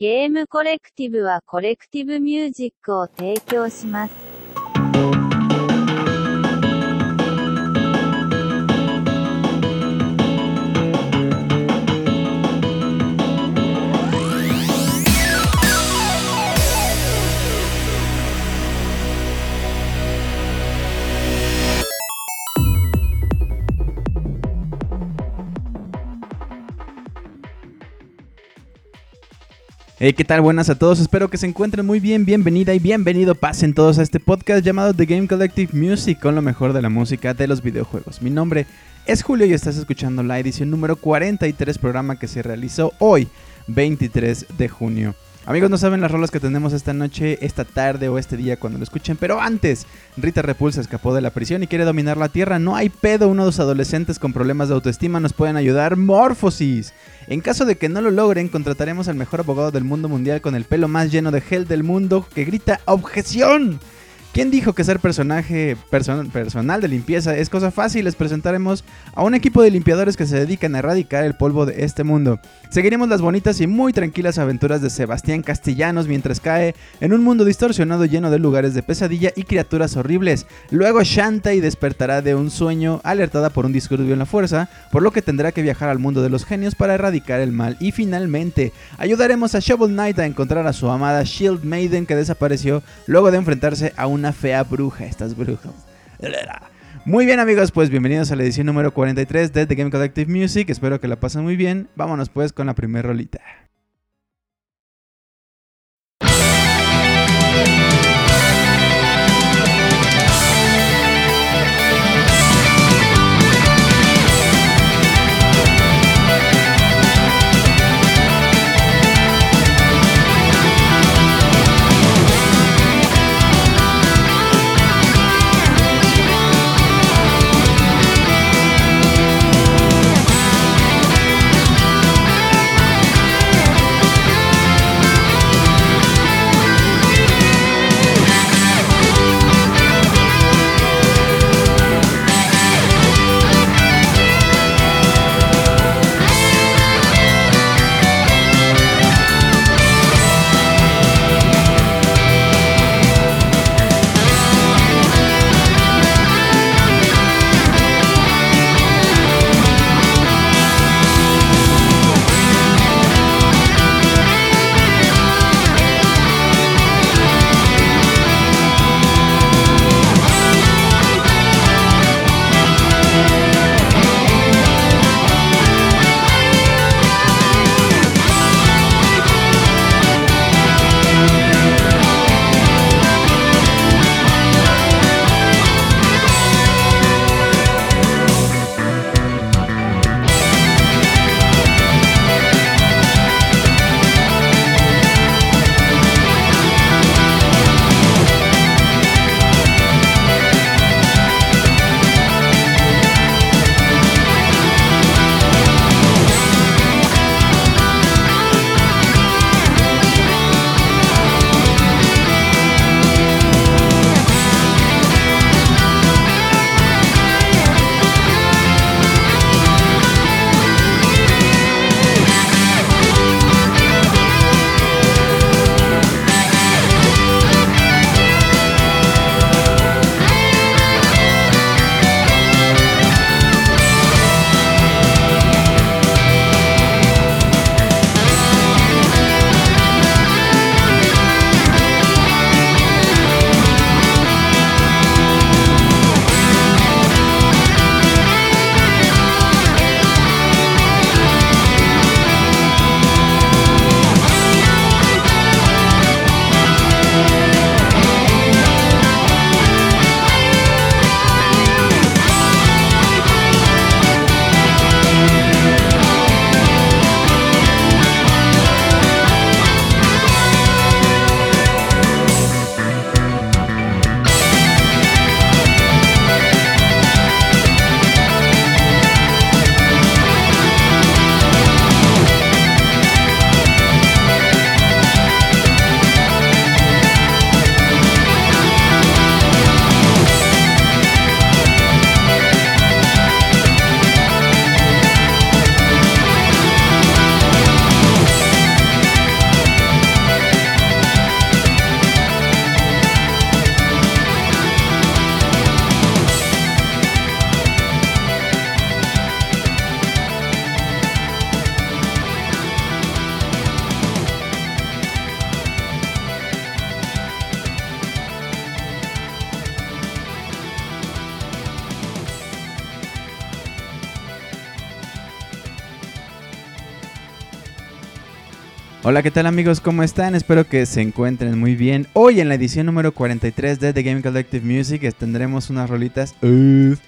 ゲームコレクティブはコレクティブミュージックを提供します。¿Qué tal? Buenas a todos, espero que se encuentren muy bien, bienvenida y bienvenido, pasen todos a este podcast llamado The Game Collective Music con lo mejor de la música de los videojuegos. Mi nombre es Julio y estás escuchando la edición número 43 programa que se realizó hoy, 23 de junio. Amigos, no saben las rolas que tenemos esta noche, esta tarde o este día cuando lo escuchen, pero antes, Rita Repulsa escapó de la prisión y quiere dominar la Tierra. No hay pedo, unos adolescentes con problemas de autoestima nos pueden ayudar. Morphosis. En caso de que no lo logren, contrataremos al mejor abogado del mundo mundial con el pelo más lleno de gel del mundo que grita ¡Objeción! ¿Quién dijo que ser personaje personal de limpieza es cosa fácil? Les presentaremos a un equipo de limpiadores que se dedican a erradicar el polvo de este mundo. Seguiremos las bonitas y muy tranquilas aventuras de Sebastián Castellanos mientras cae en un mundo distorsionado lleno de lugares de pesadilla y criaturas horribles. Luego Shanta y despertará de un sueño alertada por un disturbio en la fuerza, por lo que tendrá que viajar al mundo de los genios para erradicar el mal. Y finalmente, ayudaremos a Shovel Knight a encontrar a su amada Shield Maiden que desapareció luego de enfrentarse a un una fea bruja, estas brujas. Muy bien amigos, pues bienvenidos a la edición número 43 de The Game Collective Music. Espero que la pasen muy bien. Vámonos pues con la primera rolita. Hola, ¿qué tal amigos? ¿Cómo están? Espero que se encuentren muy bien. Hoy en la edición número 43 de The Game Collective Music tendremos unas rolitas uff,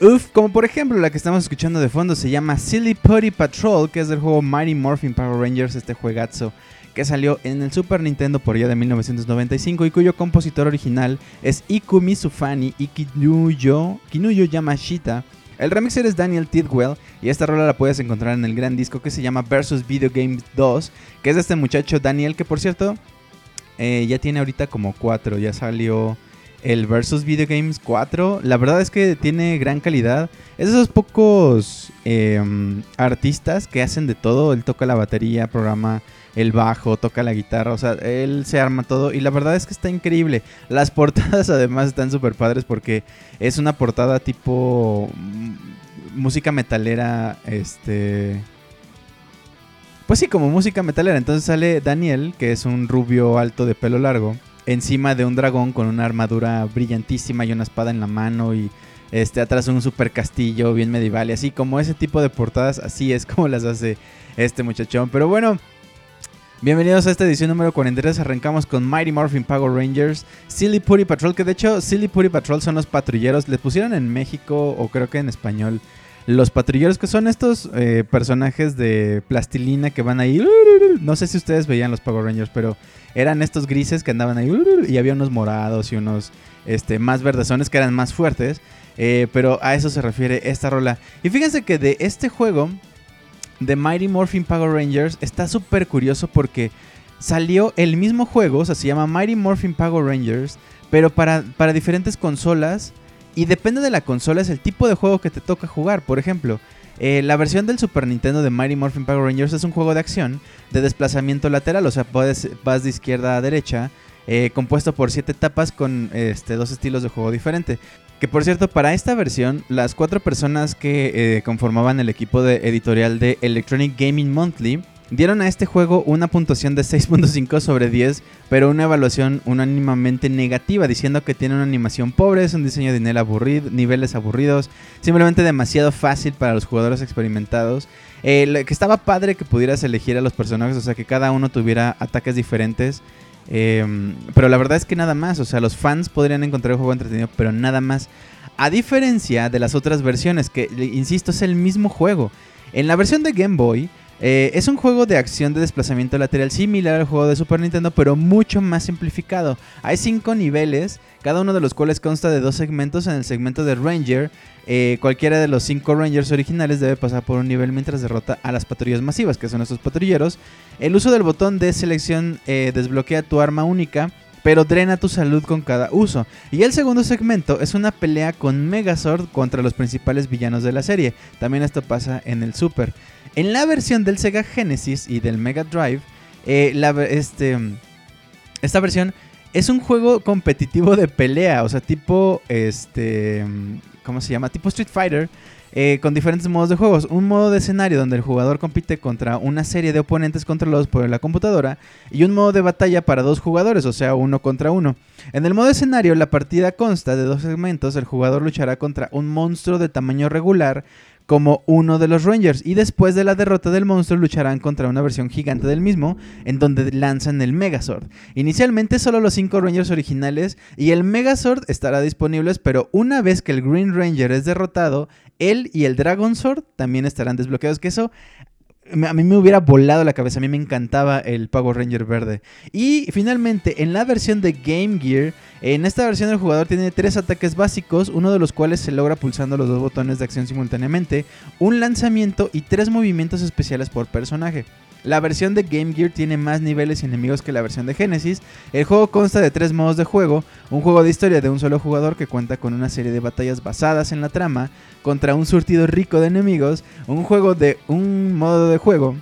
uff, como por ejemplo la que estamos escuchando de fondo se llama Silly Putty Patrol, que es del juego Mighty Morphin Power Rangers, este juegazo que salió en el Super Nintendo por ya de 1995 y cuyo compositor original es Ikumi Sufani y Kinuyo, Kinuyo Yamashita. El remixer es Daniel Tidwell y esta rola la puedes encontrar en el gran disco que se llama Versus Video Games 2, que es de este muchacho Daniel, que por cierto eh, ya tiene ahorita como 4, ya salió el Versus Video Games 4. La verdad es que tiene gran calidad. Es de esos pocos em, artistas que hacen de todo. Él toca la batería, programa el bajo, toca la guitarra, o sea, él se arma todo y la verdad es que está increíble. Las portadas además están súper padres porque es una portada tipo mm, música metalera, este... Pues sí, como música metalera. Entonces sale Daniel, que es un rubio alto de pelo largo, encima de un dragón con una armadura brillantísima y una espada en la mano y este atrás un super castillo bien medieval y así como ese tipo de portadas, así es como las hace este muchachón. Pero bueno, Bienvenidos a esta edición número 43. Arrancamos con Mighty Morphin Power Rangers, Silly Putty Patrol, que de hecho Silly Putty Patrol son los patrulleros. Les pusieron en México o creo que en español los patrulleros, que son estos eh, personajes de plastilina que van ahí. No sé si ustedes veían los Power Rangers, pero eran estos grises que andaban ahí y había unos morados y unos este, más verdezones que eran más fuertes. Eh, pero a eso se refiere esta rola. Y fíjense que de este juego The Mighty Morphin Power Rangers está súper curioso porque salió el mismo juego, o sea, se llama Mighty Morphin Power Rangers, pero para, para diferentes consolas. Y depende de la consola, es el tipo de juego que te toca jugar. Por ejemplo, eh, la versión del Super Nintendo de Mighty Morphin Power Rangers es un juego de acción de desplazamiento lateral, o sea, puedes, vas de izquierda a derecha, eh, compuesto por siete etapas con este, dos estilos de juego diferentes. Que por cierto, para esta versión, las cuatro personas que eh, conformaban el equipo de editorial de Electronic Gaming Monthly dieron a este juego una puntuación de 6.5 sobre 10, pero una evaluación unánimamente negativa, diciendo que tiene una animación pobre, es un diseño de nivel aburrido, niveles aburridos, simplemente demasiado fácil para los jugadores experimentados. Eh, que estaba padre que pudieras elegir a los personajes, o sea, que cada uno tuviera ataques diferentes. Em, pero la verdad es que nada más, o sea, los fans podrían encontrar el juego entretenido, pero nada más. A diferencia de las otras versiones, que, insisto, es el mismo juego. En la versión de Game Boy, eh, es un juego de acción de desplazamiento lateral similar al juego de Super Nintendo, pero mucho más simplificado. Hay cinco niveles, cada uno de los cuales consta de dos segmentos. En el segmento de Ranger, eh, cualquiera de los cinco Rangers originales debe pasar por un nivel mientras derrota a las patrullas masivas, que son estos patrulleros. El uso del botón de selección eh, desbloquea tu arma única pero drena tu salud con cada uso. Y el segundo segmento es una pelea con Megazord contra los principales villanos de la serie. También esto pasa en el Super. En la versión del Sega Genesis y del Mega Drive, eh, este, esta versión es un juego competitivo de pelea, o sea, tipo, este, ¿cómo se llama? Tipo Street Fighter, eh, con diferentes modos de juegos. Un modo de escenario donde el jugador compite contra una serie de oponentes controlados por la computadora y un modo de batalla para dos jugadores, o sea, uno contra uno. En el modo escenario, la partida consta de dos segmentos. El jugador luchará contra un monstruo de tamaño regular como uno de los Rangers y después de la derrota del monstruo lucharán contra una versión gigante del mismo en donde lanzan el Megazord. Inicialmente solo los 5 Rangers originales y el Megazord estará disponibles pero una vez que el Green Ranger es derrotado, él y el Dragon Sword también estarán desbloqueados que eso a mí me hubiera volado la cabeza, a mí me encantaba el Power Ranger verde. Y finalmente, en la versión de Game Gear, en esta versión el jugador tiene tres ataques básicos, uno de los cuales se logra pulsando los dos botones de acción simultáneamente, un lanzamiento y tres movimientos especiales por personaje. La versión de Game Gear tiene más niveles y enemigos que la versión de Genesis. El juego consta de tres modos de juego, un juego de historia de un solo jugador que cuenta con una serie de batallas basadas en la trama contra un surtido rico de enemigos, un juego de un modo de juego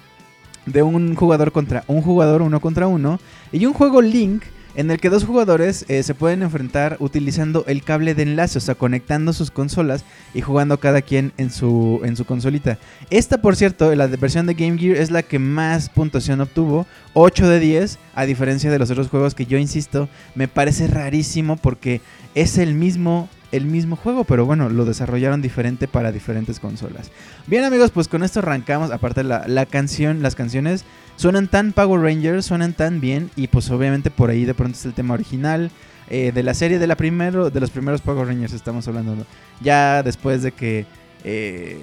de un jugador contra un jugador uno contra uno. Y un juego Link en el que dos jugadores eh, se pueden enfrentar utilizando el cable de enlace, o sea, conectando sus consolas y jugando cada quien en su, en su consolita. Esta, por cierto, la versión de Game Gear es la que más puntuación obtuvo, 8 de 10, a diferencia de los otros juegos que yo insisto, me parece rarísimo porque es el mismo el mismo juego, pero bueno, lo desarrollaron diferente para diferentes consolas. Bien amigos, pues con esto arrancamos, aparte la, la canción, las canciones suenan tan Power Rangers, suenan tan bien y pues obviamente por ahí de pronto es el tema original. Eh, de la serie de la primero de los primeros Power Rangers estamos hablando ya después de que eh,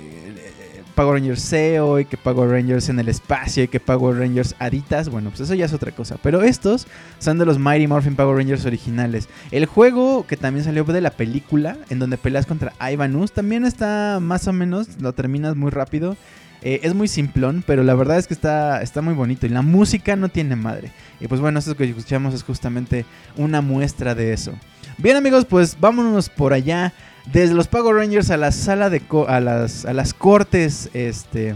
Power Rangers SEO y que Power Rangers en el espacio y que Power Rangers Aditas, bueno, pues eso ya es otra cosa. Pero estos son de los Mighty Morphin Power Rangers originales. El juego que también salió de la película, en donde peleas contra Ivanus, también está más o menos, lo terminas muy rápido. Eh, es muy simplón, pero la verdad es que está, está muy bonito y la música no tiene madre. Y pues bueno, esto que escuchamos es justamente una muestra de eso. Bien amigos, pues vámonos por allá. Desde los Power Rangers a la sala de... a, las, a las cortes, este...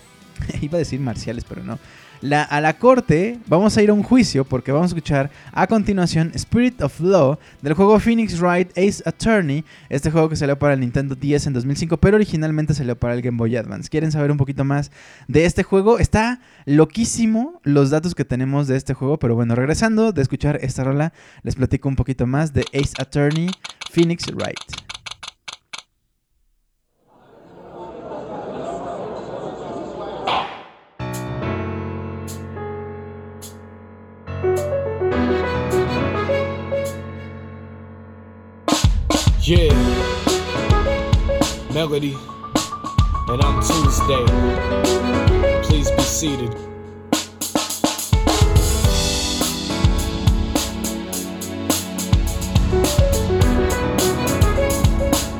iba a decir marciales, pero no a la corte, vamos a ir a un juicio porque vamos a escuchar a continuación Spirit of Law del juego Phoenix Wright Ace Attorney, este juego que salió para el Nintendo 10 en 2005, pero originalmente salió para el Game Boy Advance. ¿Quieren saber un poquito más de este juego? Está loquísimo los datos que tenemos de este juego, pero bueno, regresando de escuchar esta rola, les platico un poquito más de Ace Attorney Phoenix Wright. Yeah. Melody. And I'm Tuesday. Please be seated.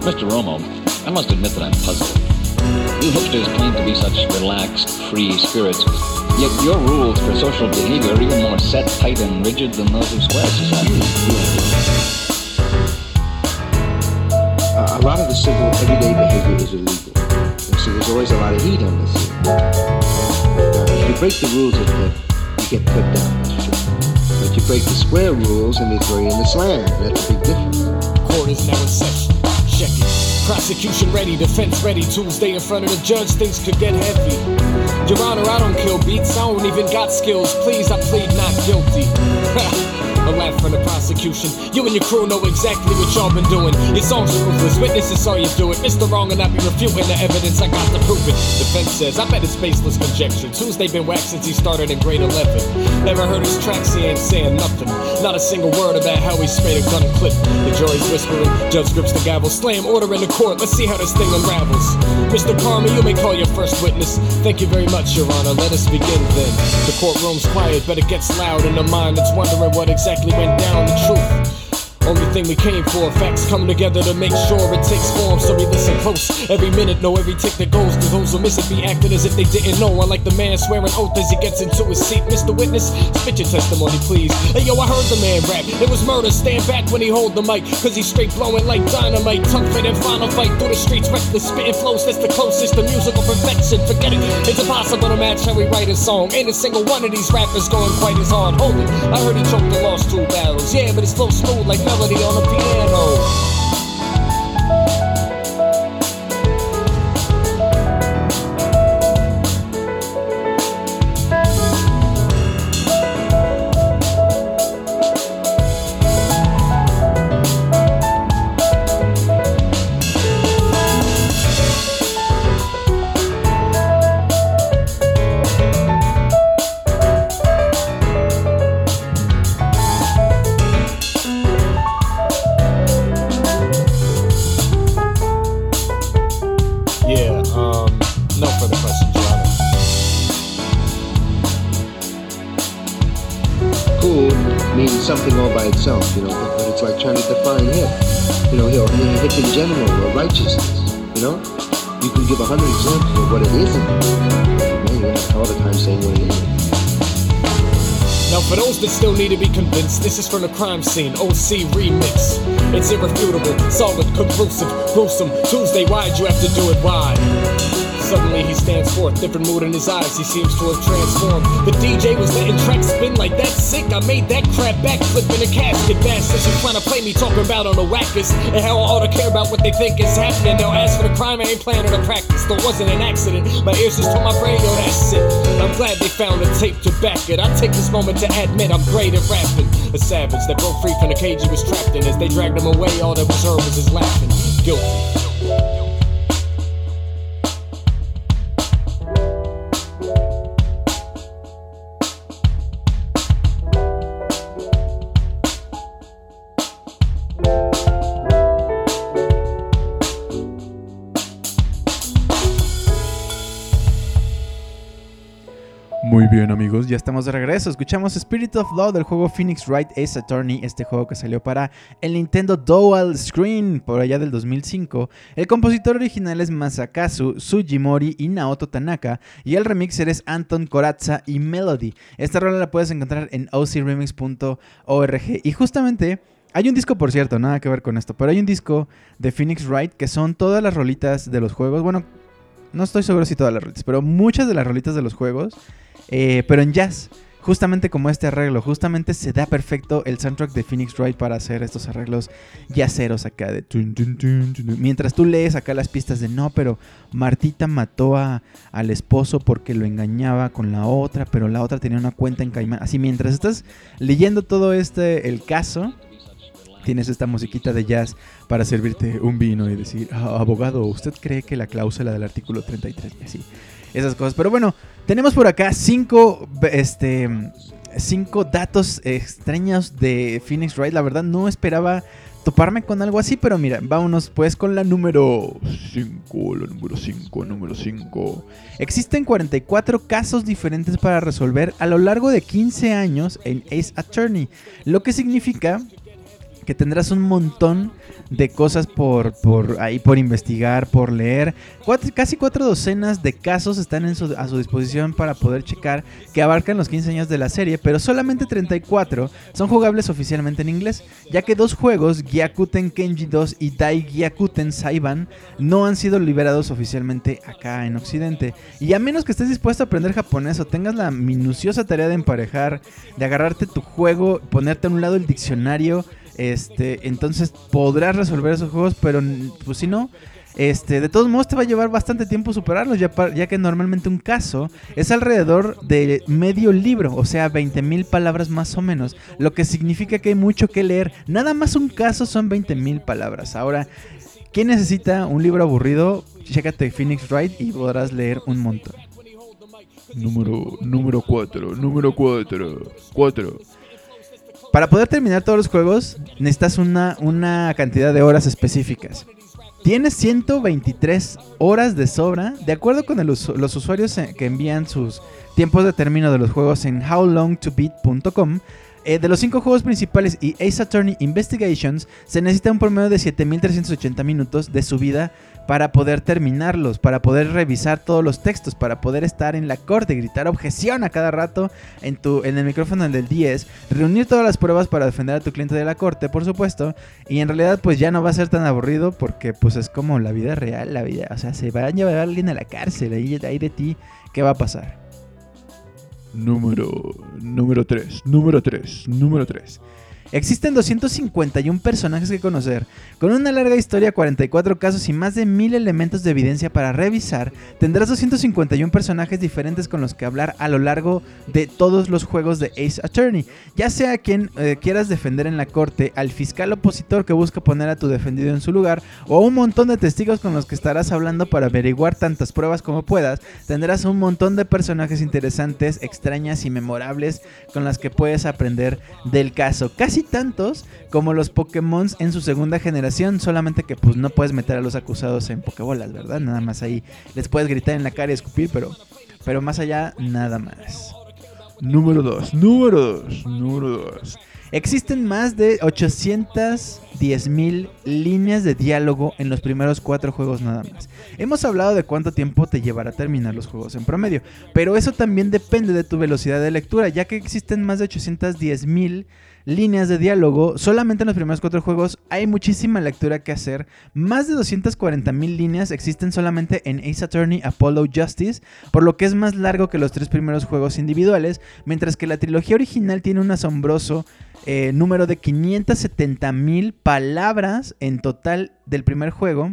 Mr. Romo, I must admit that I'm puzzled. You hipsters claim to be such relaxed, free spirits, yet your rules for social behavior are even more set, tight, and rigid than those of square society uh, a lot of the civil everyday behavior is illegal. And so there's always a lot of heat on this. Uh, if you break the rules of the, you get put down, that's true. But you break the square rules and they throw you in the slam. That's a big difference. Court is now in session. Check it. Prosecution ready, defense ready. Tuesday in front of the judge, things could get heavy. Your Honor, I don't kill beats, I don't even got skills. Please, I plead not guilty. A laugh from the prosecution. You and your crew know exactly what y'all been doing. Your songs ruthless, witnesses saw you do it. Mr. Wrong and I be refuting the evidence, I got to prove it. Defense says, I bet it's baseless conjecture. Tuesday been whacked since he started in grade 11. Never heard his tracks, he ain't saying nothing. Not a single word about how he sprayed a gun clip. The jury's whispering, judge grips the gavel, slam order in the court. Let's see how this thing unravels. Mr. Carmer, you may call your first witness. Thank you very much, Your Honor. Let us begin then. The courtroom's quiet, but it gets loud in the mind that's wondering what exactly exactly went down, the truth. Only thing we came for, facts come together to make sure it takes form. So we listen close every minute, know every tick that goes. Cause those who miss it be acting as if they didn't know. I like the man swearing oath as he gets into his seat. Mr. Witness, spit your testimony, please. Hey yo, I heard the man rap. It was murder. Stand back when he hold the mic. Cause he's straight blowing like dynamite. Tongue fit and final fight through the streets. Reckless spitting flows, that's the closest to musical perfection. Forget it, it's impossible to match how we write a song. Ain't a single one of these rappers going quite as hard. Hold it, I heard he choked and lost two battles. Yeah, but it's flow smooth like melody on something all by itself, you know, but, it's like trying to define hip, you know, hip, hip in general or righteousness, you know? You can give a hundred examples of what it isn't. Man, all the time saying what it is. Now, for those that still need to be convinced, this is from the crime scene OC remix. It's irrefutable, solid, conclusive, gruesome. Tuesday, why'd you have to do it? Why? Suddenly he stands forth, different mood in his eyes, he seems to have transformed. The DJ was letting tracks spin like that sick. I made that crap backflip in a casket. Bastards who trying to play me talking about on the whackers and how I ought to care about what they think is happening. They'll ask for the crime, I ain't planning to practice. There wasn't an accident. My ears just told my brain, yo, that's it. I'm glad they found a tape to back it. I take this moment to admit I'm great at rapping. A savage that broke free from the cage he was trapped in. As they dragged him away, all that was heard was his laughing. Guilty. Bien amigos, ya estamos de regreso. Escuchamos Spirit of Law del juego Phoenix Wright Ace Attorney, este juego que salió para el Nintendo Dual Screen por allá del 2005. El compositor original es Masakazu Sujimori y Naoto Tanaka y el remixer es Anton Corazza y Melody. Esta rola la puedes encontrar en ocremix.org y justamente... Hay un disco, por cierto, nada que ver con esto, pero hay un disco de Phoenix Wright que son todas las rolitas de los juegos. Bueno, no estoy seguro si todas las rolitas, pero muchas de las rolitas de los juegos, eh, pero en jazz. Justamente como este arreglo, justamente se da perfecto el soundtrack de Phoenix Wright para hacer estos arreglos yaceros acá. Mientras tú lees acá las pistas de no, pero Martita mató a, al esposo porque lo engañaba con la otra, pero la otra tenía una cuenta en Caimán. Así mientras estás leyendo todo este el caso, tienes esta musiquita de jazz para servirte un vino y decir, "Ah, abogado, ¿usted cree que la cláusula del artículo 33 y así? Esas cosas. Pero bueno, tenemos por acá cinco, este, cinco datos extraños de Phoenix Wright. La verdad no esperaba toparme con algo así, pero mira, vámonos pues con la número 5, la número 5, número 5. Existen 44 casos diferentes para resolver a lo largo de 15 años en Ace Attorney, lo que significa que tendrás un montón de cosas por, por ahí por investigar, por leer. Casi cuatro docenas de casos están a su disposición para poder checar que abarcan los 15 años de la serie, pero solamente 34 son jugables oficialmente en inglés, ya que dos juegos, Gyakuten Kenji 2 y Dai Gyakuten Saiban, no han sido liberados oficialmente acá en Occidente. Y a menos que estés dispuesto a aprender japonés o tengas la minuciosa tarea de emparejar, de agarrarte tu juego, ponerte a un lado el diccionario, este, entonces podrás resolver esos juegos, pero pues si no, este, de todos modos te va a llevar bastante tiempo superarlos, ya que normalmente un caso es alrededor de medio libro, o sea, 20.000 palabras más o menos, lo que significa que hay mucho que leer. Nada más un caso son 20.000 palabras. Ahora, ¿quién necesita un libro aburrido? Chécate Phoenix Wright y podrás leer un montón. Número, número 4, número 4, 4. Para poder terminar todos los juegos, necesitas una, una cantidad de horas específicas. Tienes 123 horas de sobra, de acuerdo con los usuarios eh, que envían sus tiempos de término de los juegos en howlongtobeat.com. eh, de los cinco juegos principales y Ace Attorney Investigations, se necesita un promedio de 7380 minutos de subida para poder terminarlos, para poder revisar todos los textos, para poder estar en la corte, gritar objeción a cada rato en, tu, en el micrófono del 10, reunir todas las pruebas para defender a tu cliente de la corte, por supuesto, y en realidad pues ya no va a ser tan aburrido porque pues es como la vida real, la vida, o sea, se va a llevar a alguien a la cárcel, ahí, ahí de ti, ¿qué va a pasar? Número, número 3, número 3, número 3. Existen 251 personajes que conocer, con una larga historia, 44 casos y más de 1000 elementos de evidencia para revisar. Tendrás 251 personajes diferentes con los que hablar a lo largo de todos los juegos de Ace Attorney, ya sea quien eh, quieras defender en la corte, al fiscal opositor que busca poner a tu defendido en su lugar, o un montón de testigos con los que estarás hablando para averiguar tantas pruebas como puedas. Tendrás un montón de personajes interesantes, extrañas y memorables con las que puedes aprender del caso. Casi tantos como los Pokémon en su segunda generación, solamente que pues no puedes meter a los acusados en Pokébolas, ¿verdad? Nada más ahí les puedes gritar en la cara y escupir, pero, pero más allá, nada más. Número 2, número 2, número 2. Existen más de 810 mil líneas de diálogo en los primeros cuatro juegos nada más. Hemos hablado de cuánto tiempo te llevará terminar los juegos en promedio, pero eso también depende de tu velocidad de lectura, ya que existen más de 810 mil líneas de diálogo. Solamente en los primeros cuatro juegos hay muchísima lectura que hacer. Más de 240 mil líneas existen solamente en Ace Attorney Apollo Justice, por lo que es más largo que los tres primeros juegos individuales, mientras que la trilogía original tiene un asombroso eh, número de 570 mil palabras en total del primer juego.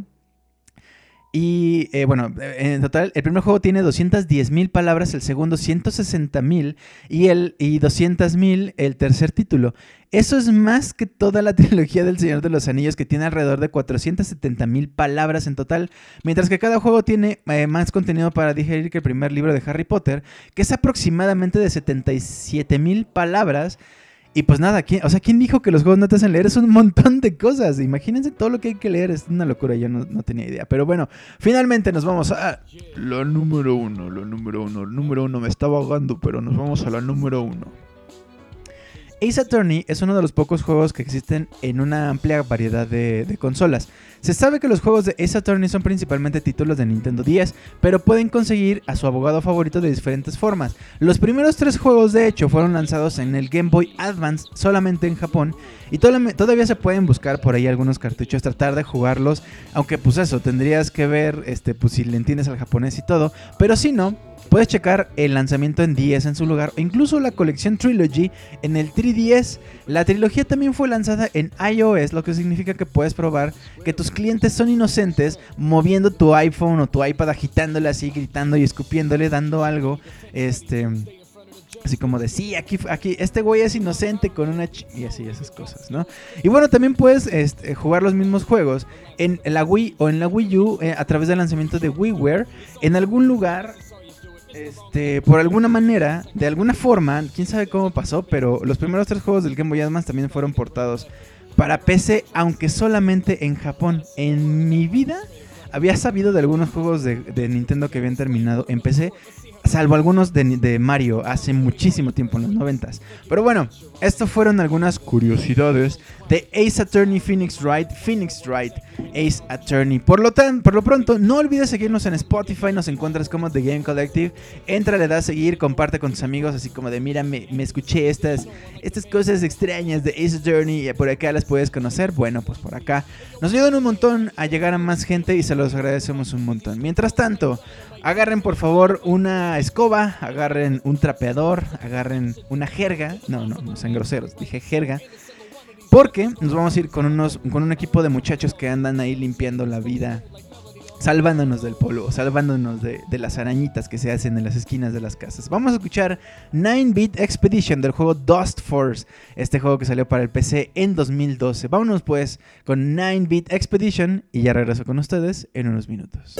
Y eh, bueno, en total, el primer juego tiene 210 mil palabras, el segundo 160 mil y, el, y 200 mil el tercer título. Eso es más que toda la trilogía del Señor de los Anillos, que tiene alrededor de 470 mil palabras en total, mientras que cada juego tiene eh, más contenido para digerir que el primer libro de Harry Potter, que es aproximadamente de 77 mil palabras. Y pues nada, ¿quién, o sea, ¿quién dijo que los juegos no te hacen leer? Es un montón de cosas. Imagínense todo lo que hay que leer. Es una locura, yo no, no tenía idea. Pero bueno, finalmente nos vamos a la número uno, la número uno, el número uno. Me estaba ahogando, pero nos vamos a la número uno. Ace Attorney es uno de los pocos juegos que existen en una amplia variedad de, consolas. Se sabe que los juegos de Ace Attorney son principalmente títulos de Nintendo 10, pero pueden conseguir a su abogado favorito de diferentes formas. Los primeros tres juegos de hecho fueron lanzados en el Game Boy Advance solamente en Japón y todavía se pueden buscar por ahí algunos cartuchos, tratar de jugarlos, aunque pues eso, tendrías que ver este, pues, si le entiendes al japonés y todo, pero si no, Puedes checar el lanzamiento en 10 en su lugar o incluso la colección Trilogy en el 3DS. La trilogía también fue lanzada en iOS, lo que significa que puedes probar que tus clientes son inocentes moviendo tu iPhone o tu iPad agitándole así, gritando y escupiéndole, dando algo. Este. Así como de, sí, aquí, aquí, este güey es inocente con una... Ch y así, esas cosas, ¿no? Y bueno, también puedes este, jugar los mismos juegos en la Wii o en la Wii U eh, a través del lanzamiento de WiiWare en algún lugar este, por alguna manera, de alguna forma, quién sabe cómo pasó, pero los primeros tres juegos del Game Boy Advance también fueron portados para PC, aunque solamente en Japón. En mi vida había sabido de algunos juegos de, de Nintendo que habían terminado en PC Salvo algunos de, Mario hace muchísimo tiempo, en los noventas. Pero bueno, estas fueron algunas curiosidades de Ace Attorney Phoenix Wright, Phoenix Wright, Ace Attorney. Por lo, tan, por lo pronto, no olvides seguirnos en Spotify, nos encuentras como The Game Collective. Entra, le das a seguir, comparte con tus amigos, así como de mira, me, escuché estas, estas cosas extrañas de Ace Attorney y por acá las puedes conocer. Bueno, pues por acá nos ayudan un montón a llegar a más gente y se los agradecemos un montón. Mientras tanto, Agarren por favor una escoba, agarren un trapeador, agarren una jerga. No, no, no sean groseros, dije jerga. Porque nos vamos a ir con, unos, con un equipo de muchachos que andan ahí limpiando la vida, salvándonos del polvo, salvándonos de, de, las arañitas que se hacen en las esquinas de las casas. Vamos a escuchar 9-Bit Expedition del juego Dust Force, este juego que salió para el PC en 2012. Vámonos pues con 9-Bit Expedition y ya regreso con ustedes en unos minutos.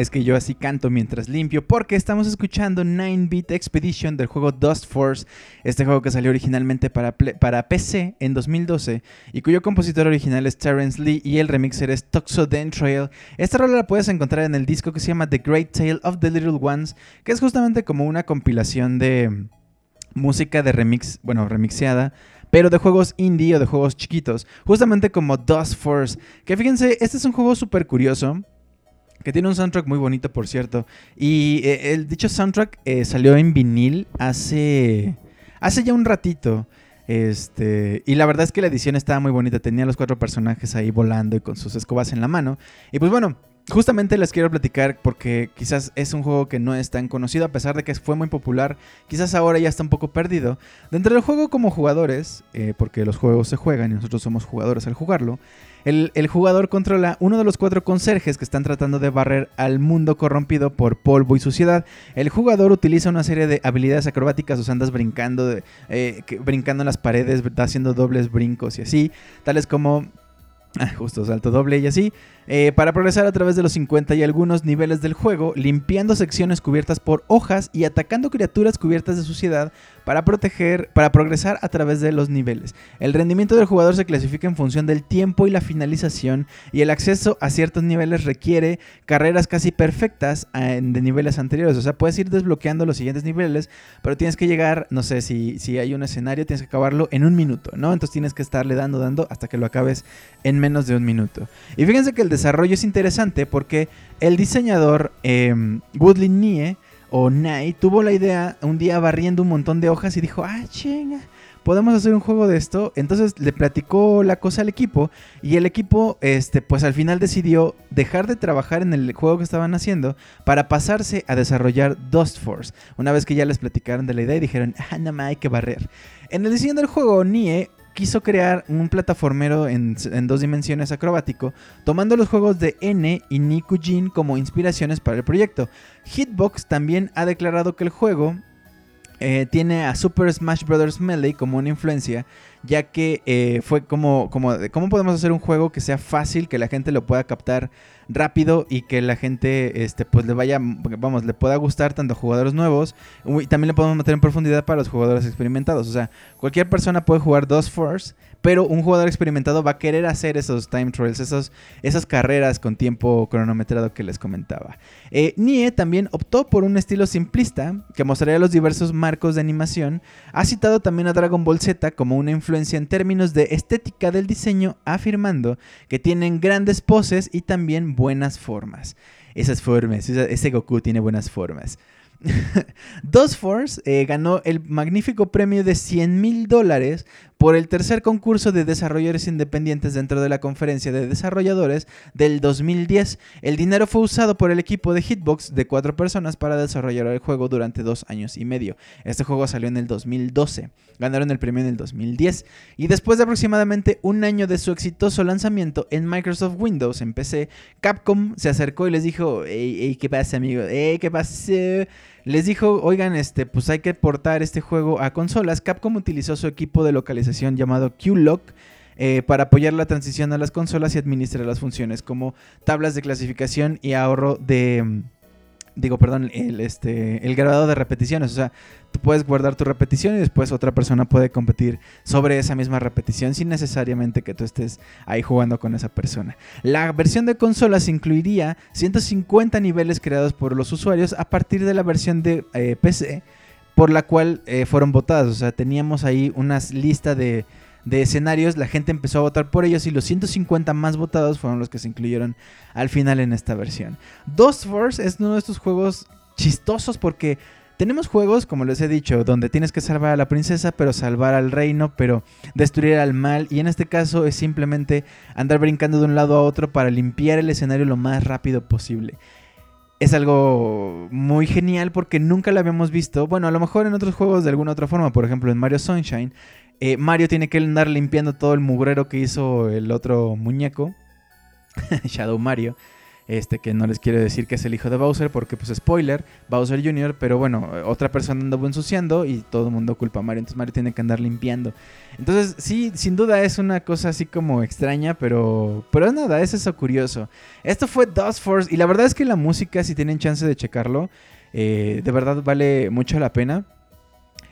Es que yo así canto mientras limpio porque estamos escuchando 9-Bit Expedition del juego Dust Force, este juego que salió originalmente para, para PC en 2012 y cuyo compositor original es Terrence Lee y el remixer es Toxodentrail. Esta rola la puedes encontrar en el disco que se llama The Great Tale of the Little Ones, que es justamente como una compilación de música de remix, bueno, remixeada, pero de juegos indie o de juegos chiquitos, justamente como Dust Force, que fíjense, este es un juego súper curioso. Que tiene un soundtrack muy bonito, por cierto. Y eh, el dicho soundtrack eh, salió en vinil hace. hace ya un ratito. Este. Y la verdad es que la edición estaba muy bonita. Tenía los cuatro personajes ahí volando y con sus escobas en la mano. Y pues bueno, justamente les quiero platicar porque quizás es un juego que no es tan conocido, a pesar de que fue muy popular. Quizás ahora ya está un poco perdido. Dentro del juego, como jugadores, eh, porque los juegos se juegan y nosotros somos jugadores al jugarlo. El, jugador controla uno de los cuatro conserjes que están tratando de barrer al mundo corrompido por polvo y suciedad. El jugador utiliza una serie de habilidades acrobáticas, o sea, andas brincando, eh, brincando en las paredes, haciendo dobles brincos y así, tales como justo, salto doble y así. eh, para progresar a través de los 50 y algunos niveles del juego, limpiando secciones cubiertas por hojas y atacando criaturas cubiertas de suciedad para proteger, para progresar a través de los niveles. El rendimiento del jugador se clasifica en función del tiempo y la finalización, y el acceso a ciertos niveles requiere carreras casi perfectas eh, de niveles anteriores. O sea, puedes ir desbloqueando los siguientes niveles, pero tienes que llegar, no sé, si, si hay un escenario, tienes que acabarlo en un minuto, ¿no? Entonces tienes que estarle dando, dando hasta que lo acabes en menos de un minuto. Y fíjense que el desarrollo es interesante porque el diseñador eh, Woodley Nie o Nye tuvo la idea un día barriendo un montón de hojas y dijo, ah, chinga. Podemos hacer un juego de esto. Entonces le platicó la cosa al equipo. Y el equipo, este, pues al final decidió dejar de trabajar en el juego que estaban haciendo. Para pasarse a desarrollar Dust Force. Una vez que ya les platicaron de la idea y dijeron, ah, nada más hay que barrer. En el diseño del juego, Nie quiso crear un plataformero en, dos dimensiones acrobático, tomando los juegos de N y Nikujin como inspiraciones para el proyecto. Hitbox también ha declarado que el juego eh, tiene a Super Smash Bros. Melee como una influencia, ya que eh, fue como, como, cómo podemos hacer un juego que sea fácil, que la gente lo pueda captar rápido y que la gente este, pues le vaya, vamos, le pueda gustar tanto a jugadores nuevos y también le podemos meter en profundidad para los jugadores experimentados. O sea, cualquier persona puede jugar Dust Force, pero un jugador experimentado va a querer hacer esos time trials, esos, esas carreras con tiempo cronometrado que les comentaba. Eh, Nie también optó por un estilo simplista que mostraría los diversos marcos de animación. Ha citado también a Dragon Ball Z como una influencia en términos de estética del diseño, afirmando que tienen grandes poses y también buenas formas. Esas formas, ese Goku tiene buenas formas. Dust Force eh, ganó el magnífico premio de 100 mil dólares por el tercer concurso de desarrolladores independientes dentro de la conferencia de desarrolladores del 2010. El dinero fue usado por el equipo de Hitbox de cuatro personas para desarrollar el juego durante dos años y medio. Este juego salió en el 2012. Ganaron el premio en el 2010. Y después de aproximadamente un año de su exitoso lanzamiento en Microsoft Windows en PC, Capcom se acercó y les dijo, ¿qué pasa amigo? ¿qué pasa? Les dijo, oigan, este, pues hay que portar este juego a consolas. Capcom utilizó su equipo de localización llamado QLock eh, para apoyar la transición a las consolas y administrar las funciones como tablas de clasificación y ahorro de... Digo, perdón, el, este, el grabado de repeticiones. O sea, tú puedes guardar tu repetición y después otra persona puede competir sobre esa misma repetición sin necesariamente que tú estés ahí jugando con esa persona. La versión de consolas incluiría 150 niveles creados por los usuarios a partir de la versión de eh, PC por la cual eh, fueron votadas. O sea, teníamos ahí una lista de, de escenarios, la gente empezó a votar por ellos y los 150 más votados fueron los que se incluyeron al final en esta versión. Dust Force es uno de estos juegos chistosos porque tenemos juegos, como les he dicho, donde tienes que salvar a la princesa, pero salvar al reino, pero destruir al mal. Y en este caso es simplemente andar brincando de un lado a otro para limpiar el escenario lo más rápido posible. Es algo muy genial porque nunca lo habíamos visto. Bueno, a lo mejor en otros juegos de alguna otra forma, por ejemplo en Mario Sunshine, eh, Mario tiene que andar limpiando todo el mugrero que hizo el otro muñeco, Shadow Mario. Este, que no les quiero decir que es el hijo de Bowser, porque pues spoiler, Bowser Jr., pero bueno, otra persona andaba ensuciando y todo el mundo culpa a Mario, entonces Mario tiene que andar limpiando. Entonces, sí, sin duda es una cosa así como extraña, pero, pero nada, es eso curioso. Esto fue Dust Force y la verdad es que la música, si tienen chance de checarlo, eh, de verdad vale mucho la pena.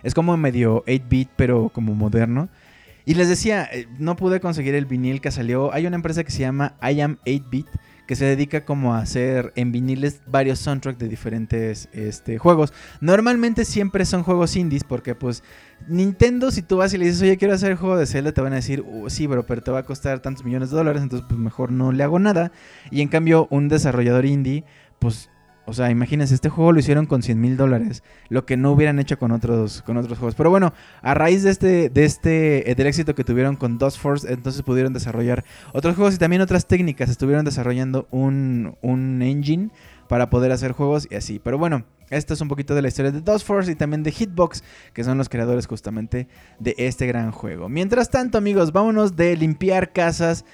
Es como medio 8-bit, pero como moderno. Y les decía, eh, no pude conseguir el vinil que salió. Hay una empresa que se llama I Am 8-bit que se dedica como a hacer en viniles varios soundtracks de diferentes este, juegos. Normalmente siempre son juegos indies porque pues Nintendo si tú vas y le dices, oye, quiero hacer el juego de Zelda, te van a decir, uh, sí, bro, pero te va a costar tantos millones de dólares, entonces pues mejor no le hago nada. Y en cambio un desarrollador indie, pues o sea, imagínense, este juego lo hicieron con 100 mil dólares, lo que no hubieran hecho con otros, con otros juegos. Pero bueno, a raíz de este, de este, eh, del éxito que tuvieron con Dust Force, entonces pudieron desarrollar otros juegos y también otras técnicas. Estuvieron desarrollando un, un engine para poder hacer juegos y así. Pero bueno, esto es un poquito de la historia de Dust Force y también de Hitbox, que son los creadores justamente de este gran juego. Mientras tanto, amigos, vámonos de limpiar casas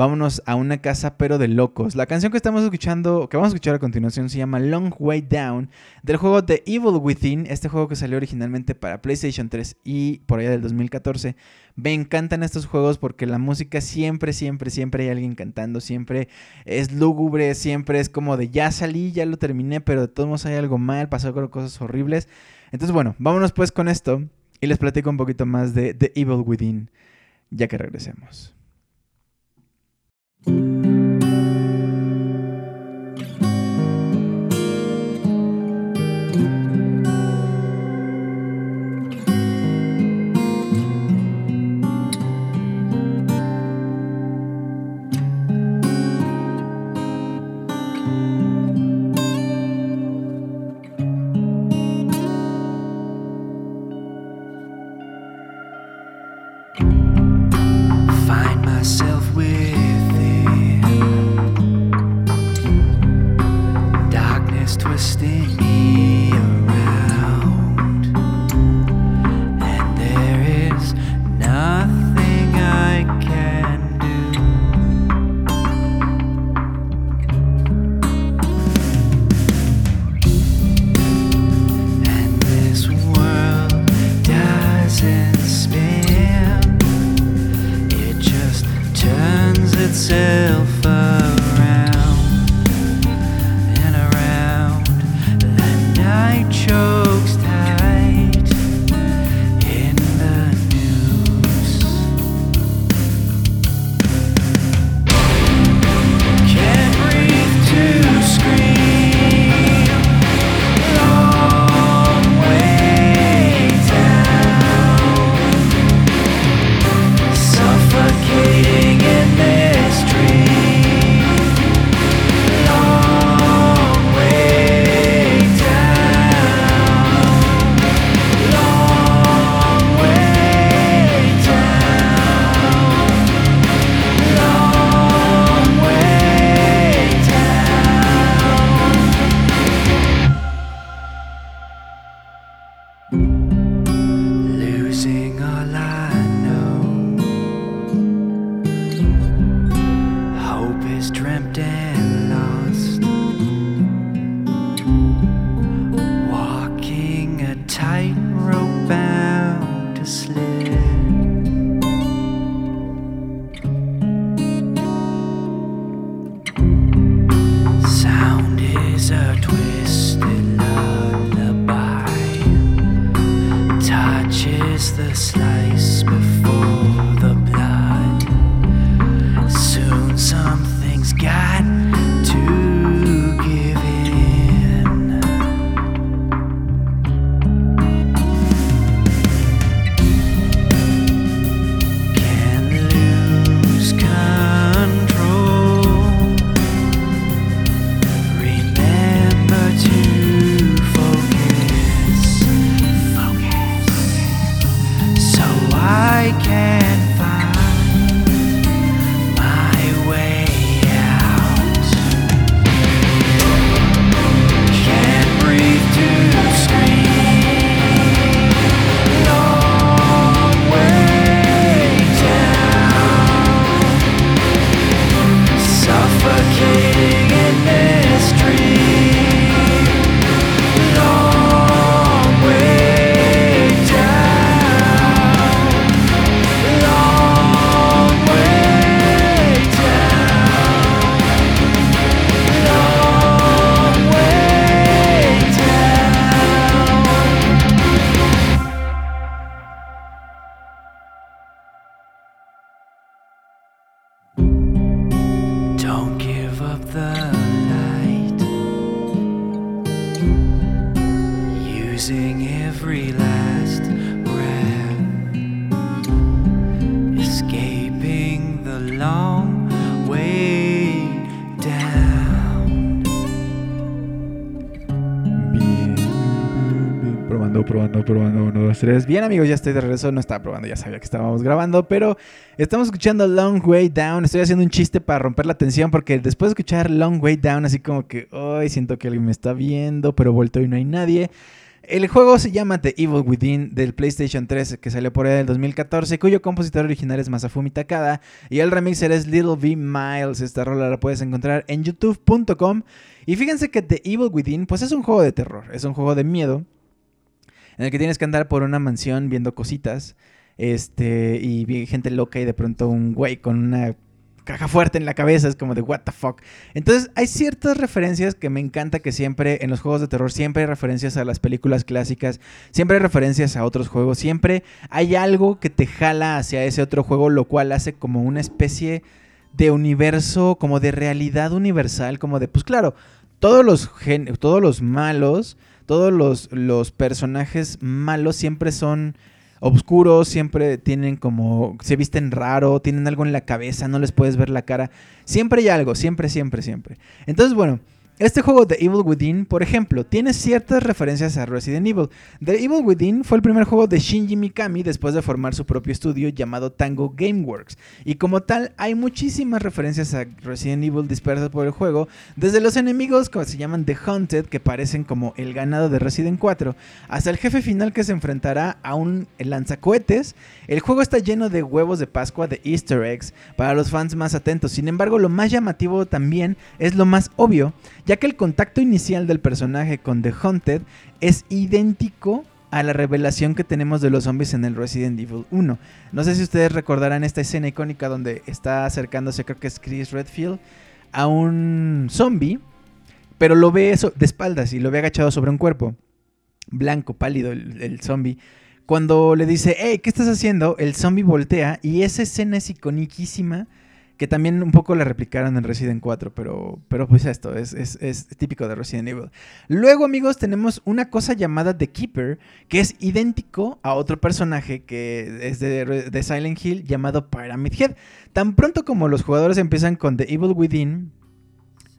vámonos a una casa pero de locos. La canción que estamos escuchando, que vamos a escuchar a continuación, se llama Long Way Down, del juego The Evil Within, este juego que salió originalmente para PlayStation 3 y por allá del 2014. Me encantan estos juegos porque la música siempre, siempre, siempre hay alguien cantando, siempre es lúgubre, siempre es como de ya salí, ya lo terminé, pero de todos modos hay algo mal, pasó cosas horribles. Entonces bueno, vámonos pues con esto y les platico un poquito más de The Evil Within, ya que regresemos. Probando, Bien, amigos, ya estoy de regreso. No estaba probando, ya sabía que estábamos grabando, pero estamos escuchando Long Way Down. Estoy haciendo un chiste para romper la tensión porque después de escuchar Long Way Down, así como que, ay, siento que alguien me está viendo, pero vuelto y no hay nadie. El juego se llama The Evil Within del PlayStation 3 que salió por ahí del 2014, cuyo compositor original es Masafumi Takada y el remixer es Little V Miles. Esta rola la puedes encontrar en youtube.com. Y fíjense que The Evil Within pues es un juego de terror, es un juego de miedo en el que tienes que andar por una mansión viendo cositas. Este, y vi gente loca y de pronto un güey con una caja fuerte en la cabeza, es como de what the fuck. Entonces hay ciertas referencias que me encanta que siempre en los juegos de terror siempre hay referencias a las películas clásicas, siempre hay referencias a otros juegos, siempre hay algo que te jala hacia ese otro juego, lo cual hace como una especie de universo, como de realidad universal, como de, pues claro, todos los, todos los malos, todos los, los personajes malos siempre son oscuros, siempre tienen como, se visten raro, tienen algo en la cabeza, no les puedes ver la cara. Siempre hay algo, siempre, siempre, siempre. Entonces, bueno, este juego de Evil Within, por ejemplo, tiene ciertas referencias a Resident Evil. The Evil Within fue el primer juego de Shinji Mikami después de formar su propio estudio llamado Tango Gameworks. Y como tal, hay muchísimas referencias a Resident Evil dispersas por el juego, desde los enemigos que se llaman The Haunted, que parecen como el ganado de Resident 4, hasta el jefe final que se enfrentará a un lanzacohetes. El juego está lleno de huevos de Pascua, de Easter eggs, para los fans más atentos. Sin embargo, lo más llamativo también es lo más obvio ya que el contacto inicial del personaje con The Haunted es idéntico a la revelación que tenemos de los zombies en el Resident Evil 1. No sé si ustedes recordarán esta escena icónica donde está acercándose, creo que es Chris Redfield, a un zombie, pero lo ve de espaldas y lo ve agachado sobre un cuerpo, blanco, pálido el, el zombie. Cuando le dice, hey, ¿qué estás haciendo? El zombie voltea y esa escena es iconiquísima que también un poco la replicaron en Resident 4, pero, pero pues esto es, es, típico de Resident Evil. Luego, amigos, tenemos una cosa llamada The Keeper, que es idéntico a otro personaje que es de, de Silent Hill llamado Pyramid Head. Tan pronto como los jugadores empiezan con The Evil Within,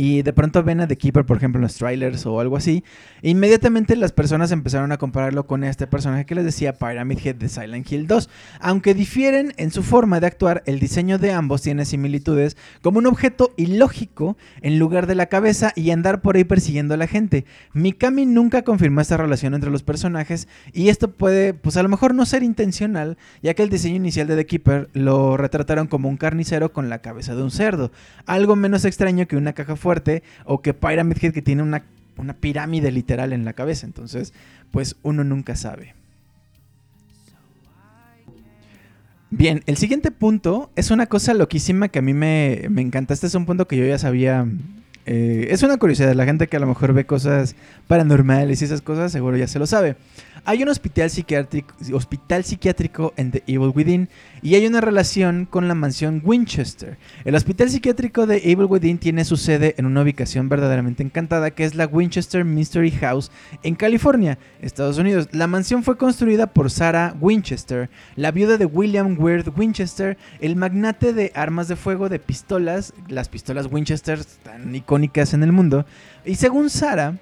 y de pronto ven a The Keeper, por ejemplo, en los trailers o algo así, inmediatamente las personas empezaron a compararlo con este personaje que les decía Pyramid Head de Silent Hill 2. Aunque difieren en su forma de actuar, el diseño de ambos tiene similitudes como un objeto ilógico en lugar de la cabeza y andar por ahí persiguiendo a la gente. Mikami nunca confirmó esta relación entre los personajes y esto puede, pues a lo mejor no ser intencional, ya que el diseño inicial de The Keeper lo retrataron como un carnicero con la cabeza de un cerdo, algo menos extraño que una caja fuerte o que Pyramid Head que tiene una, una pirámide literal en la cabeza. Entonces, pues uno nunca sabe. Bien, el siguiente punto es una cosa loquísima que a mí me, me encanta. Este es un punto que yo ya sabía. eh, es una curiosidad. La gente que a lo mejor ve cosas paranormales y esas cosas, seguro ya se lo sabe. Hay un hospital psiquiátrico, hospital psiquiátrico en The Evil Within y hay una relación con la mansión Winchester. El hospital psiquiátrico de Evil Within tiene su sede en una ubicación verdaderamente encantada que es la Winchester Mystery House en California, Estados Unidos. La mansión fue construida por Sarah Winchester, la viuda de William Weird Winchester, el magnate de armas de fuego de pistolas, las pistolas Winchester tan icónicas en el mundo. Y según Sarah,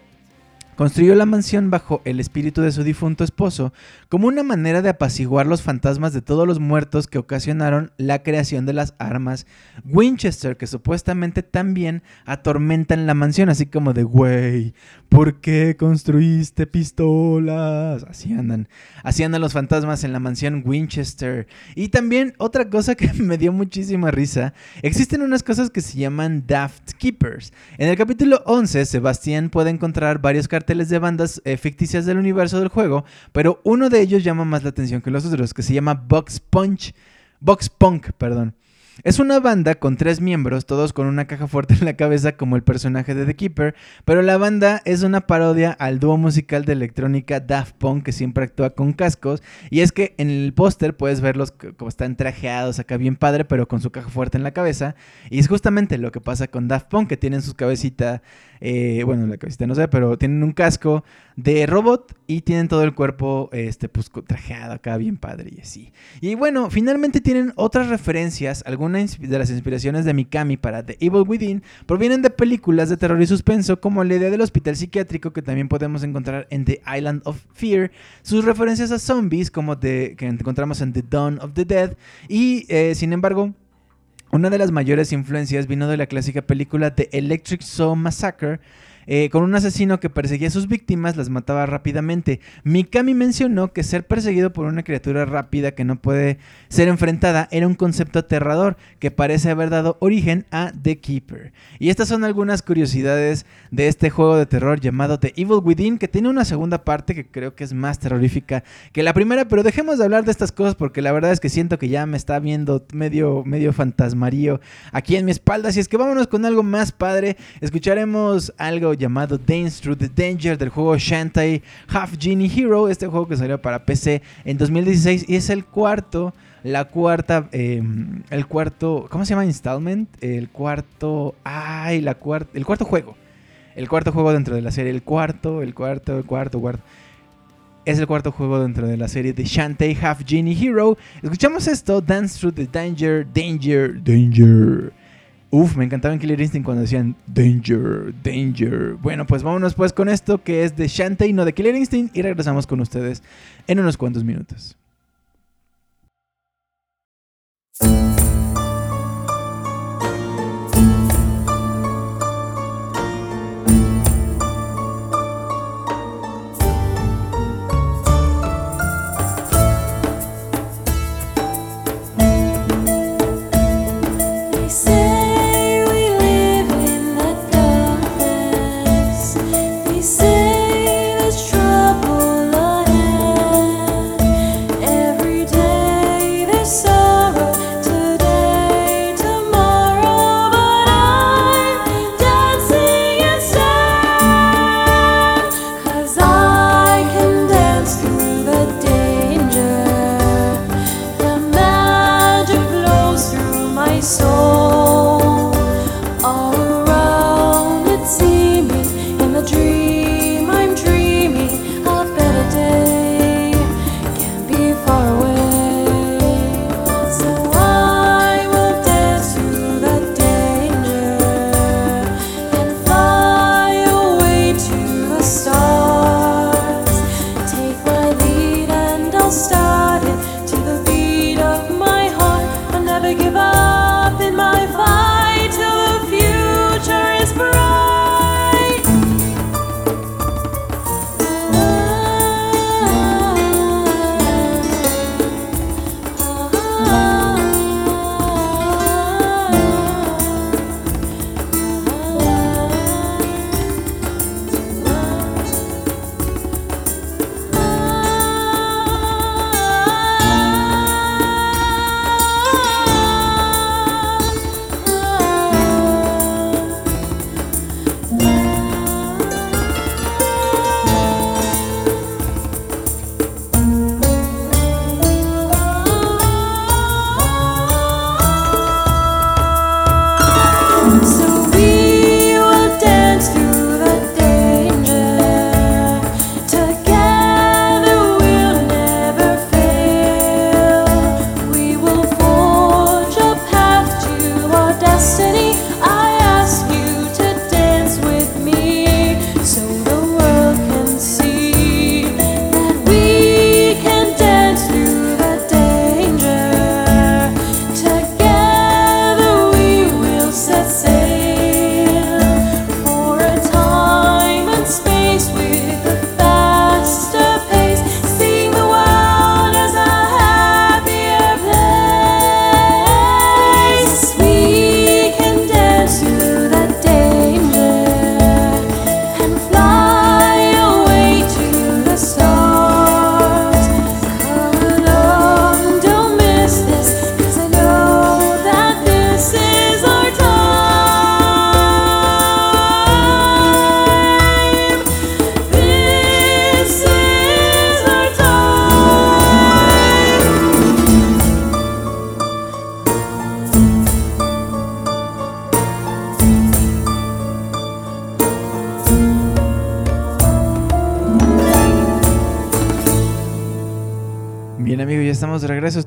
Construyó la mansión bajo el espíritu de su difunto esposo como una manera de apaciguar los fantasmas de todos los muertos que ocasionaron la creación de las armas Winchester, que supuestamente también atormentan la mansión, así como de, güey, ¿por qué construiste pistolas? Así andan, así andan los fantasmas en la mansión Winchester. Y también otra cosa que me dio muchísima risa, existen unas cosas que se llaman Daft Keepers. En el capítulo 11, Sebastián puede encontrar varios carteles de bandas eh, ficticias del universo del juego, pero uno de ellos llama más la atención que los otros, que se llama Box Punch, Box Punk, perdón. Es una banda con tres miembros, todos con una caja fuerte en la cabeza como el personaje de The Keeper, pero la banda es una parodia al dúo musical de electrónica Daft Punk que siempre actúa con cascos, y es que en el póster puedes verlos como están trajeados acá bien padre, pero con su caja fuerte en la cabeza, y es justamente lo que pasa con Daft Punk, que tienen su cabecita eh, bueno, la cabecita no sé, pero tienen un casco de robot y tienen todo el cuerpo este, pues, trajeado acá, bien padre y así. Y bueno, finalmente tienen otras referencias, algunas de las inspiraciones de Mikami para The Evil Within provienen de películas de terror y suspenso como la idea del hospital psiquiátrico que también podemos encontrar en The Island of Fear, sus referencias a zombies como de, que encontramos en The Dawn of the Dead y eh, sin embargo una de las mayores influencias vino de la clásica película The Electric Zoo Massacre, eh, con un asesino que perseguía a sus víctimas, las mataba rápidamente. Mikami mencionó que ser perseguido por una criatura rápida que no puede ser enfrentada era un concepto aterrador que parece haber dado origen a The Keeper. Y estas son algunas curiosidades de este juego de terror llamado The Evil Within, que tiene una segunda parte que creo que es más terrorífica que la primera, pero dejemos de hablar de estas cosas porque la verdad es que siento que ya me está viendo medio, medio fantasmarío aquí en mi espalda. Así es que vámonos con algo más padre. Escucharemos algo llamado Dance Through the Danger del juego Shantae Half Genie Hero, este juego que salió para PC en 2016 y es el cuarto, la cuarta, eh, el cuarto, ¿cómo se llama? Installment, el cuarto, ay, la cuarta, el cuarto juego, el cuarto juego dentro de la serie, el cuarto, el cuarto, el cuarto, cuarto. Es el cuarto juego dentro de la serie de Shantae Half Genie Hero. Escuchamos esto, Dance Through the Danger, Danger, Danger. Uf, me encantaba en Killer Instinct cuando decían Danger, Danger. Bueno, pues vámonos pues con esto que es de Shantae, no de Killer Instinct, y regresamos con ustedes en unos cuantos minutos.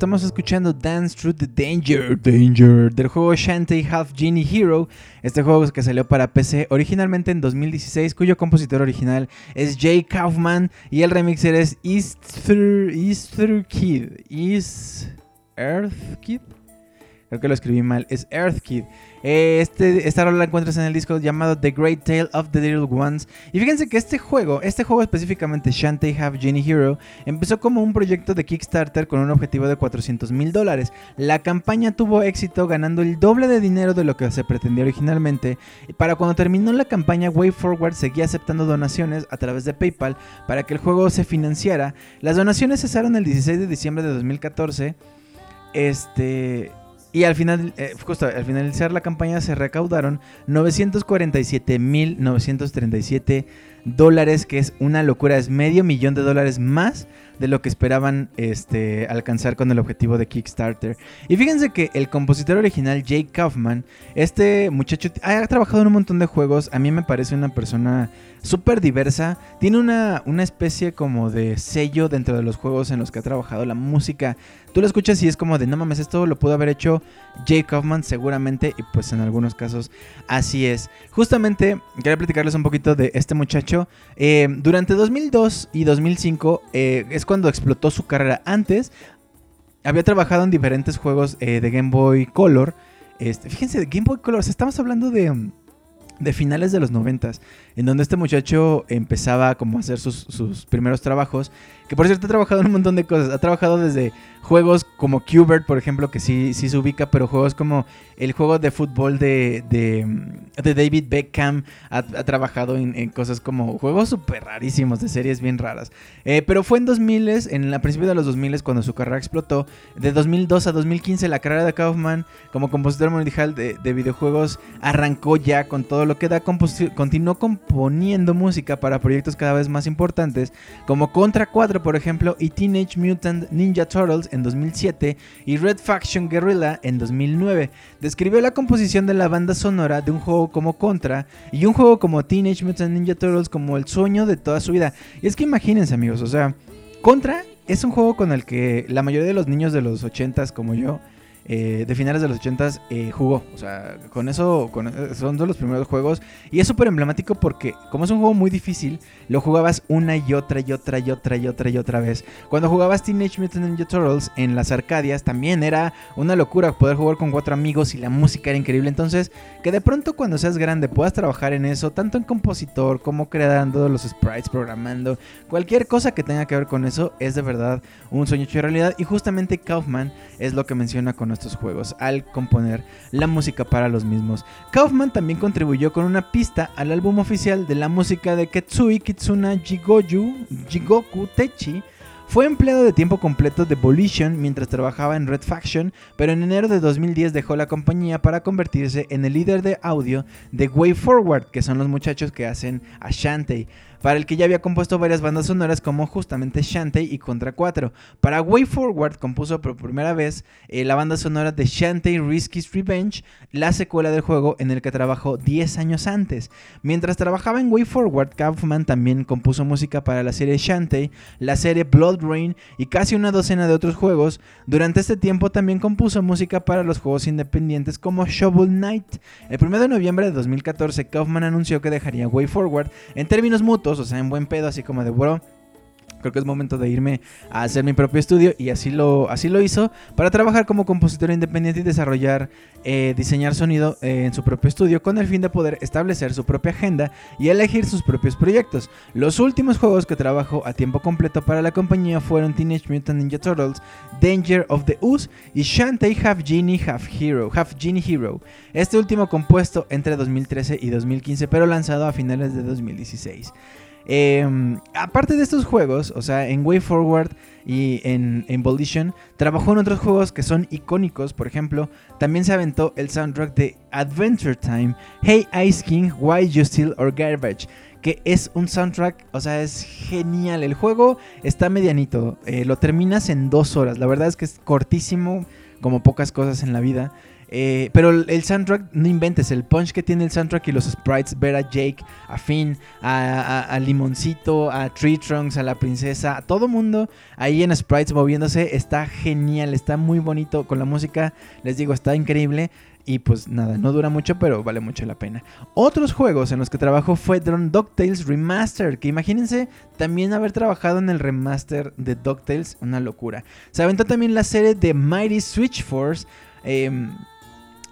Estamos escuchando Dance Through the Danger, Danger, del juego Shantae Half Genie Hero. Este juego que salió para PC originalmente en 2016, cuyo compositor original es Jay Kaufman y el remixer es Easter, Easter Kid. Is Earth Kid? Creo que lo escribí mal. Es Earth Kid. Eh, Este, esta rola la encuentras en el disco llamado The Great Tale of the Little Ones. Y fíjense que este juego, este juego específicamente Shantae Half Genie Hero, empezó como un proyecto de Kickstarter con un objetivo de 400 mil dólares. La campaña tuvo éxito ganando el doble de dinero de lo que se pretendía originalmente. Y para cuando terminó la campaña, WayForward seguía aceptando donaciones a través de PayPal para que el juego se financiara. Las donaciones cesaron el 16 de diciembre de 2014. Este. Y al final, eh, justo al finalizar la campaña se recaudaron 947.937 dólares, que es una locura, es medio millón de dólares más de lo que esperaban este, alcanzar con el objetivo de Kickstarter. Y fíjense que el compositor original, Jake Kaufman, este muchacho ha trabajado en un montón de juegos, a mí me parece una persona súper diversa, tiene una, una especie como de sello dentro de los juegos en los que ha trabajado, la música, tú lo escuchas y es como de no mames, esto lo pudo haber hecho Jake Kaufman seguramente y pues en algunos casos así es. Justamente quería platicarles un poquito de este muchacho. Eh, durante 2002 y 2005 eh, es cuando explotó su carrera. Antes había trabajado en diferentes juegos eh, de Game Boy Color. Este, fíjense, Game Boy Color, estamos hablando de, de finales de los 90 en donde este muchacho empezaba como a hacer sus, sus primeros trabajos. Que por cierto ha trabajado en un montón de cosas. Ha trabajado desde juegos como Qbert, por ejemplo, que sí, sí se ubica, pero juegos como el juego de fútbol de, de, de David Beckham. Ha, trabajado en, cosas como juegos súper rarísimos, de series bien raras. Eh, pero fue en 2000, en la principio de los 2000 cuando su carrera explotó. De 2002 a 2015 la carrera de Kaufman como compositor mundial de, de videojuegos arrancó ya con todo lo que da. Continuó componiendo música para proyectos cada vez más importantes como Contra 4 por ejemplo y Teenage Mutant Ninja Turtles en 2007 y Red Faction Guerrilla en 2009. Describió la composición de la banda sonora de un juego como Contra y un juego como Teenage Mutant Ninja Turtles como el sueño de toda su vida. Y es que imagínense amigos, o sea, Contra es un juego con el que la mayoría de los niños de los 80s como yo, eh, de finales de los 80s, eh, jugó. O sea, con eso eh, son de los primeros juegos. Y es súper emblemático porque como es un juego muy difícil, lo jugabas una y otra y otra y otra y otra y otra vez. Cuando jugabas Teenage Mutant Ninja Turtles en las Arcadias también era una locura poder jugar con cuatro amigos y la música era increíble. Entonces, que de pronto cuando seas grande puedas trabajar en eso, tanto en compositor como creando los sprites, programando, cualquier cosa que tenga que ver con eso es de verdad un sueño hecho realidad. Y justamente Kaufman es lo que menciona con estos juegos al componer la música para los mismos. Kaufman también contribuyó con una pista al álbum oficial de la música de Ketsui Kitsuna Jigoyu, Jigoku Techi. Fue empleado de tiempo completo de Volition mientras trabajaba en Red Faction, pero en enero de 2010 dejó la compañía para convertirse en el líder de audio de Way Forward, que son los muchachos que hacen a Shantae, para el que ya había compuesto varias bandas sonoras como justamente Shantae y Contra 4. Para Way Forward compuso por primera vez eh, la banda sonora de Shantae Risky's Revenge, la secuela del juego en el que trabajó 10 años antes. Mientras trabajaba en Way Forward, Kaufman también compuso música para la serie Shantae, la serie Blood Rain y casi una docena de otros juegos. Durante este tiempo también compuso música para los juegos independientes como Shovel Knight. El 1 de noviembre de 2014, Kaufman anunció que dejaría Way Forward en términos mutuos, o sea, en buen pedo, así como de, bro, creo que es momento de irme a hacer mi propio estudio y así lo, así lo hizo para trabajar como compositor independiente y desarrollar, eh, diseñar sonido eh, en su propio estudio con el fin de poder establecer su propia agenda y elegir sus propios proyectos. Los últimos juegos que trabajó a tiempo completo para la compañía fueron Teenage Mutant Ninja Turtles, Danger of the Ooze y Shantae Half Genie Half Hero, Half Genie Hero. Este último compuesto entre 2013 y 2015 pero lanzado a finales de 2016. Eh, aparte de estos juegos, o sea, en Way Forward y en, en Volition, trabajó en otros juegos que son icónicos. Por ejemplo, también se aventó el soundtrack de Adventure Time, Hey Ice King, Why You Steal or Garbage. Que es un soundtrack, o sea, es genial. El juego está medianito, eh, lo terminas en dos horas. La verdad es que es cortísimo, como pocas cosas en la vida. Eh, pero el, soundtrack, no inventes, el punch que tiene el soundtrack y los sprites, ver a Jake, a Finn, a, Limoncito, a Tree Trunks, a la princesa, a todo mundo ahí en sprites moviéndose, está genial, está muy bonito con la música, les digo, está increíble. Y pues nada, no dura mucho, pero vale mucho la pena. Otros juegos en los que trabajó fue Drone DuckTales Remastered, que imagínense también haber trabajado en el remaster de DuckTales, una locura. Se aventó también la serie de Mighty Switch Force, em,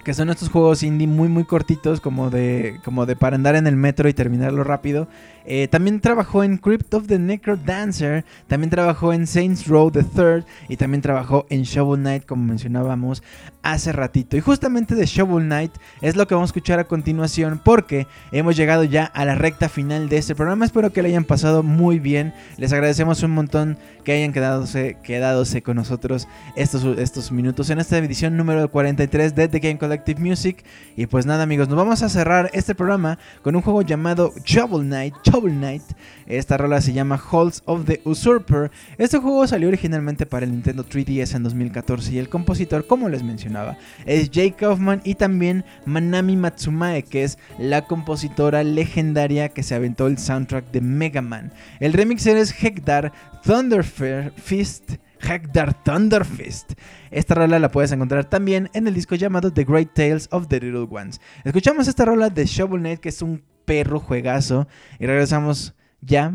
que son estos juegos indie muy muy cortitos, como de, como de para andar en el metro y terminarlo rápido. Eh, también trabajó en Crypt of the Necro Dancer, también trabajó en Saints Row the Third y también trabajó en Shovel Knight, como mencionábamos hace ratito. Y justamente de Shovel Knight es lo que vamos a escuchar a continuación, porque hemos llegado ya a la recta final de este programa. Espero que le hayan pasado muy bien. Les agradecemos un montón que hayan quedadose, quedadose con nosotros estos, estos minutos en esta edición número 43 de The Game Collective Music. Y pues nada, amigos, nos vamos a cerrar este programa con un juego llamado Shovel Knight. Shovel Knight. Esta rola se llama Halls of the Usurper. Este juego salió originalmente para el Nintendo 3DS en 2014 y el compositor, como les mencionaba, es Jake Kaufman y también Manami Matsumae, que es la compositora legendaria que se aventó el soundtrack de Mega Man. El remixer es Hekdar Thunderfist. Hekdar Thunderfist. Esta rola la puedes encontrar también en el disco llamado The Great Tales of the Little Ones. Escuchamos esta rola de Shovel Knight, que es un perro juegazo, y regresamos ya,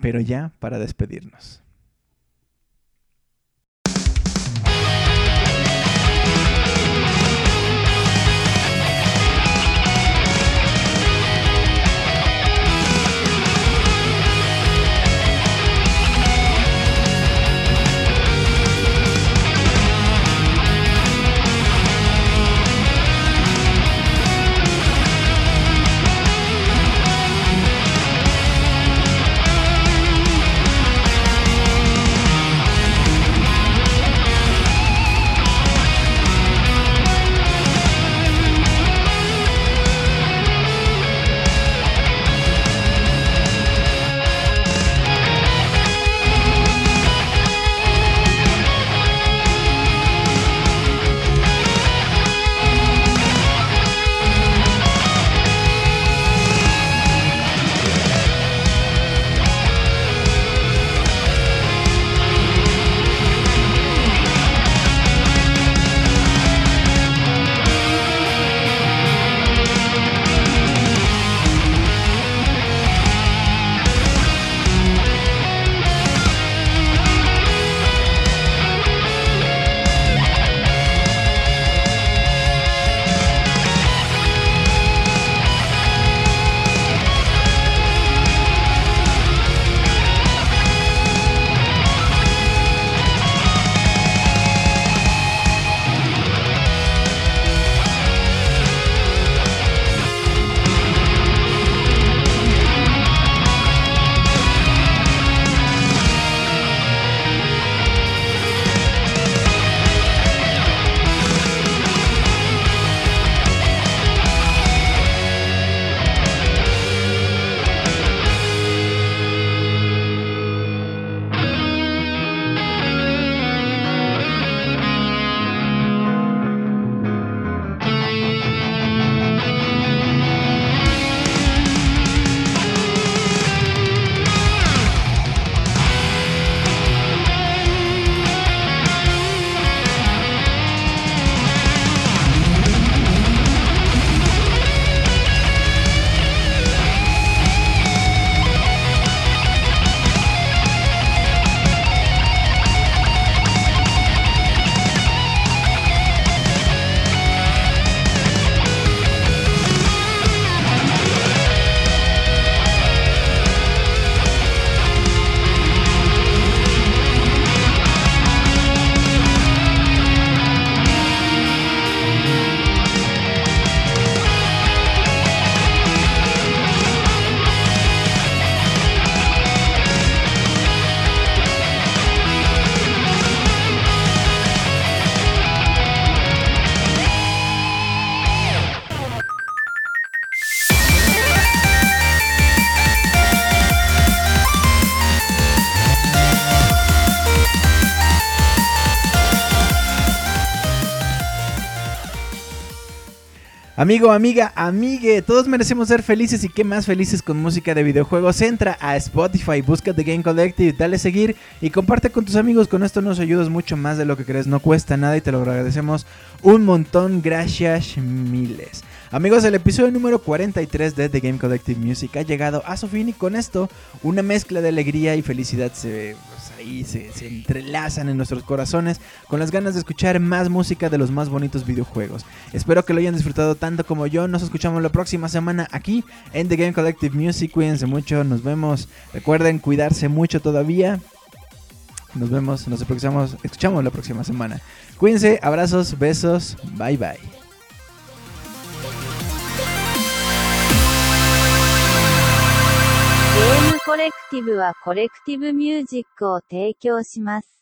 pero ya para despedirnos. Amigo, amiga, amigue, todos merecemos ser felices y qué más felices con música de videojuegos. Entra a Spotify, busca The Game Collective, dale seguir y comparte con tus amigos. Con esto nos ayudas mucho más de lo que crees, no cuesta nada y te lo agradecemos un montón. Gracias miles. Amigos, el episodio número 43 de The Game Collective Music ha llegado a su fin y con esto una mezcla de alegría y felicidad se, pues, ahí se, entrelazan en nuestros corazones con las ganas de escuchar más música de los más bonitos videojuegos. Espero que lo hayan disfrutado tanto como yo. Nos escuchamos la próxima semana aquí en The Game Collective Music. Cuídense mucho, nos vemos. Recuerden cuidarse mucho todavía. Nos vemos, nos escuchamos, escuchamos la próxima semana. Cuídense, abrazos, besos, bye bye. コレクティブはコレクティブミュージックを提供します。